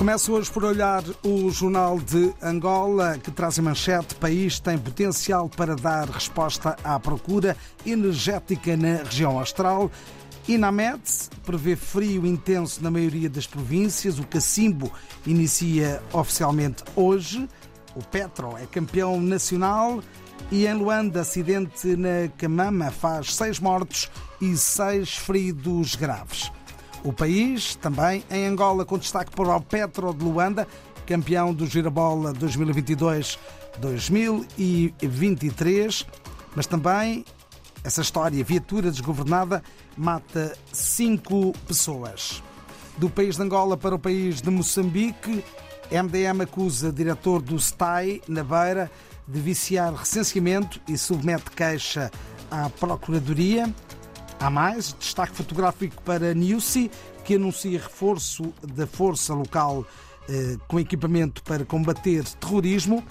Começo hoje por olhar o Jornal de Angola, que traz a manchete: país tem potencial para dar resposta à procura energética na região austral. Inamed prevê frio intenso na maioria das províncias. O Cacimbo inicia oficialmente hoje. O Petro é campeão nacional. E em Luanda, acidente na Camama faz seis mortos e seis feridos graves. O país, também em Angola, com destaque para o Petro de Luanda, campeão do Girabola 2022-2023, mas também essa história, viatura desgovernada, mata cinco pessoas. Do país de Angola para o país de Moçambique, MDM acusa diretor do STAI, na Beira, de viciar recenseamento e submete queixa à Procuradoria. Há mais destaque fotográfico para Newsy, que anuncia reforço da força local eh, com equipamento para combater terrorismo.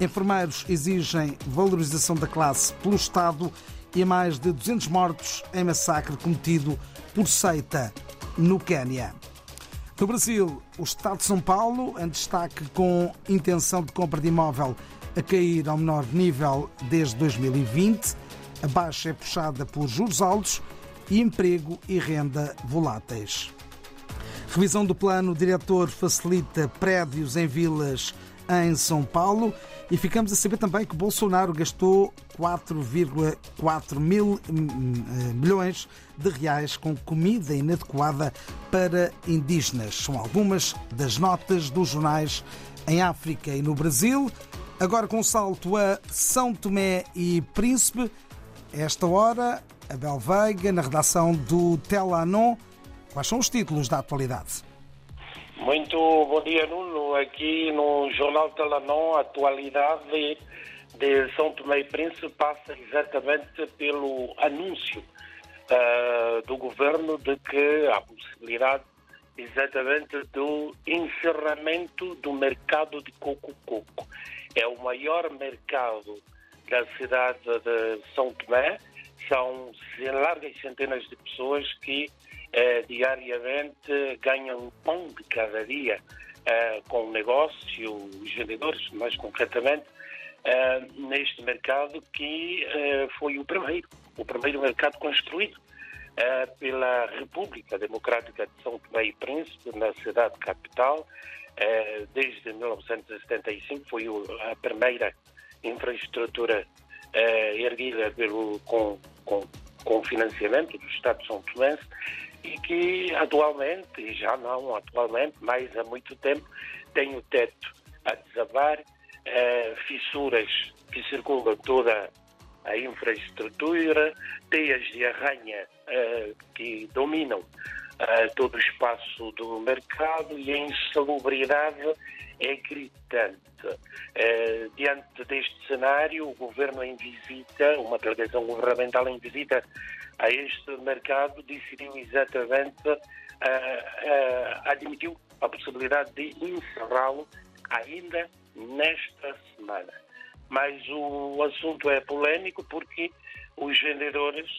Enfermeiros exigem valorização da classe pelo Estado e mais de 200 mortos em massacre cometido por seita no Quênia. No Brasil, o Estado de São Paulo, em destaque com intenção de compra de imóvel a cair ao menor nível desde 2020. A baixa é puxada por juros altos emprego e renda voláteis. Revisão do plano diretor facilita prédios em vilas em São Paulo e ficamos a saber também que Bolsonaro gastou 4,4 mil hum, eh, milhões de reais com comida inadequada para indígenas. São algumas das notas dos jornais em África e no Brasil. Agora com salto a São Tomé e Príncipe. Esta hora, Abel Veiga, na redação do Telanon. Quais são os títulos da atualidade? Muito bom dia, Nuno. Aqui no Jornal Telanon, a atualidade de São Tomé e Príncipe passa exatamente pelo anúncio uh, do governo de que há possibilidade exatamente do encerramento do mercado de coco-coco é o maior mercado da cidade de São Tomé. São largas centenas de pessoas que eh, diariamente ganham pão de cada dia eh, com o negócio, os vendedores, mais concretamente, eh, neste mercado que eh, foi o primeiro, o primeiro mercado construído eh, pela República Democrática de São Tomé e Príncipe, na cidade capital, eh, desde 1975, foi a primeira infraestrutura eh, erguida pelo, com, com, com financiamento do Estado de São Tomé e que atualmente, e já não atualmente, mas há muito tempo, tem o teto a desabar, eh, fissuras que circulam toda a infraestrutura, teias de arranha que dominam todo o espaço do mercado e a insalubridade é gritante. Uh, diante deste cenário, o governo em visita, uma delegação governamental em visita a este mercado, decidiu exatamente, uh, admitiu a possibilidade de encerrá-lo ainda nesta semana. Mas o assunto é polêmico porque os vendedores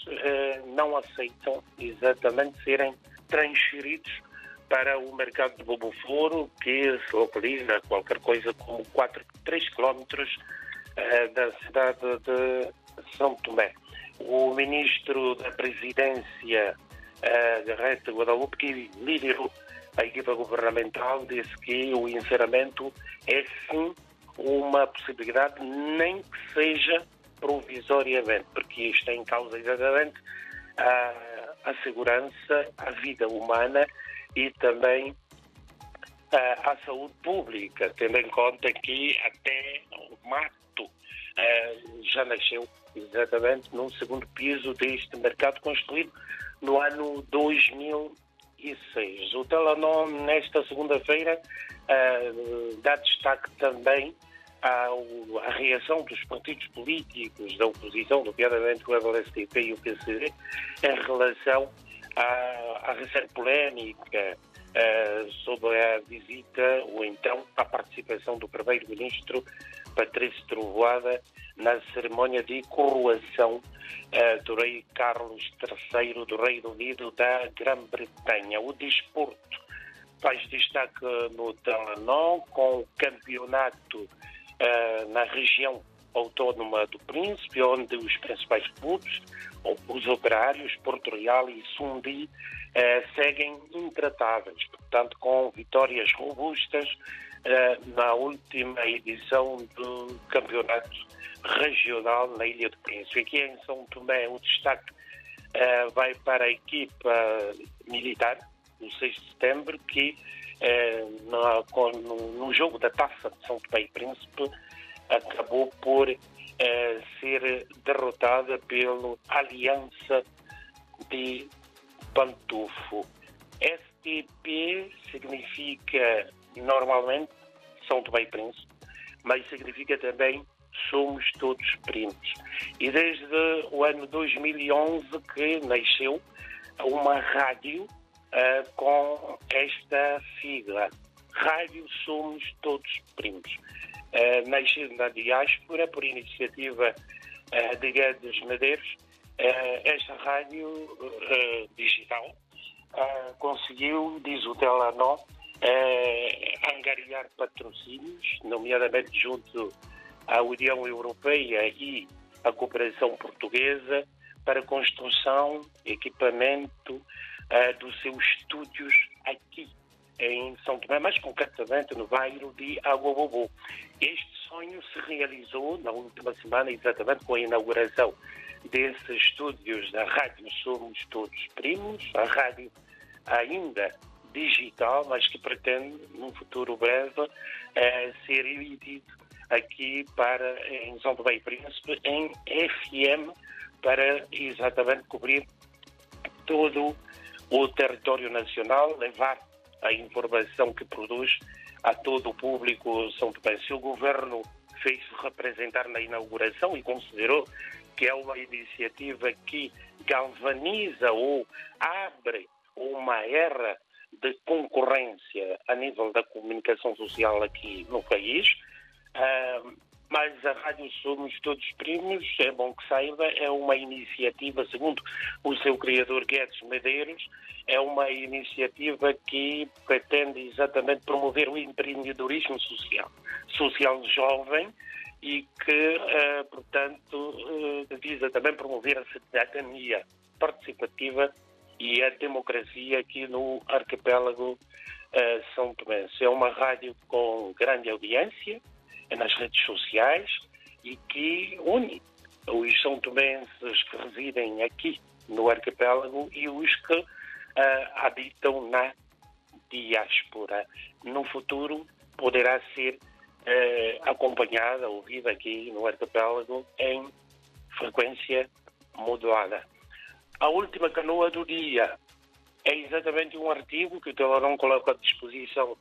não aceitam exatamente serem transferidos para o mercado de Bobo Foro, que se localiza qualquer coisa como 4, 3 quilómetros uh, da cidade de São Tomé. O ministro da Presidência, uh, Garrett Guadalupe, que liderou a equipa governamental, disse que o encerramento é sim uma possibilidade, nem que seja provisoriamente, porque isto é em causa exatamente a a segurança, a vida humana e também a, a saúde pública, tendo em conta que até o mato uh, já nasceu exatamente no segundo piso deste mercado construído no ano 2006. O Telanon, nesta segunda-feira, uh, dá destaque também à reação dos partidos políticos da oposição, nomeadamente o MLSTP e o PCD, em relação à, à recente polémica uh, sobre a visita ou então a participação do primeiro-ministro Patrício Trovoada na cerimónia de coroação uh, do rei Carlos III do Reino Unido da Grã-Bretanha. O desporto faz destaque no Telenor com o campeonato na região autónoma do Príncipe, onde os principais clubes, os operários, Porto Real e Sundi, uh, seguem intratáveis, portanto, com vitórias robustas uh, na última edição do campeonato regional na Ilha do Príncipe. Aqui em São Tomé, o destaque vai para a equipa militar, no 6 de setembro, que eh, no, no, jogo da Taça de São Tomé e Príncipe acabou por eh, ser derrotada pela Aliança de Pantufo. STP significa normalmente São Tomé e Príncipe, mas significa também somos todos primos. E desde o ano 2011 que nasceu uma rádio uh, com esta sigla. Rádio Somos Todos Primos. Uh, nascido na diáspora por iniciativa uh, de Guedes Medeiros, esta rádio digital conseguiu, diz o Telanó, angariar patrocínios, nomeadamente junto à União Europeia e à cooperação portuguesa, para construção, equipamento, uh, dos seus estúdios aqui em São Tomé, mais concretamente no bairro de Aguabobô. Este sonho se realizou na última semana, exatamente com a inauguração desses estúdios da Rádio Somos Todos Primos, a rádio ainda digital, mas que pretende, num futuro breve, uh, ser emitido aqui para, em São Tomé e Príncipe, em FM, para exatamente cobrir todo o território nacional, levar a informação que produz a todo o público São Tomé. Se o governo fez representar na inauguração e considerou que é uma iniciativa que galvaniza ou abre uma era de concorrência a nível da comunicação social aqui no país, uh, mas a Rádio Somos Todos Primos, é bom que saiba, é uma iniciativa, segundo o seu criador Guedes Medeiros, é uma iniciativa que pretende exatamente promover o empreendedorismo social, social jovem, e que, uh, portanto, uh, visa também promover a cidadania participativa e a democracia aqui no arquipélago uh, São Tomé. É uma rádio com grande audiência, nas redes sociais e que une os são tomenses que residem aqui no arquipélago e os que uh, habitam na diáspora. No futuro poderá ser uh, acompanhada, ouvida aqui no arquipélago em frequência modulada. A última canoa do dia é exatamente um artigo que o Telarão coloca à disposição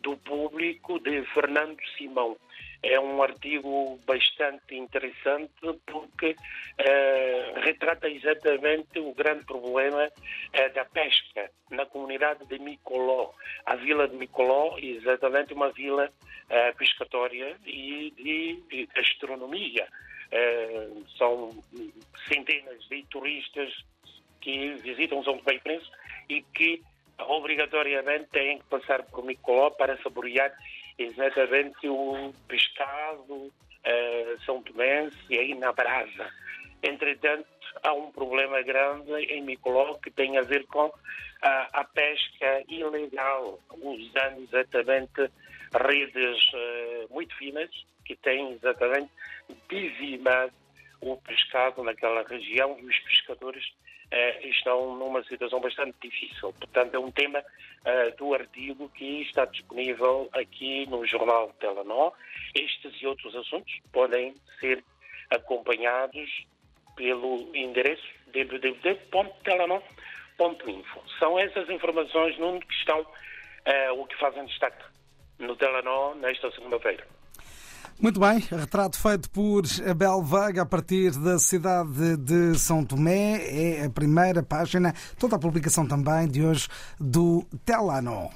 do público de Fernando Simão é um artigo bastante interessante porque uh, retrata exatamente o grande problema uh, da pesca na comunidade de Micoló. A vila de Micoló é exatamente uma vila uh, pescatória e de, gastronomia. são centenas de turistas que visitam São Tomé e Príncipe e que obrigatoriamente têm que passar por Micoló para saborear exatamente o pescado uh, são tomense e aí na brasa. Entretanto, há um problema grande em Micoló que tem a ver com a, a pesca ilegal, usando exatamente redes uh, muito finas que têm exatamente dizimado o pescado naquela região e os pescadores uh, estão numa situação bastante difícil. Portanto, é um tema uh, do artigo que está disponível aqui no Jornal Telenor. Estes e outros assuntos podem ser acompanhados pelo endereço www.telenor.info. São essas informações, Nuno, que estão uh, o que fazem destaque no Telenor nesta segunda-feira. Muito bem, retrato feito por Abel Vega a partir da cidade de São Tomé. É a primeira página, toda a publicação também de hoje do Telano.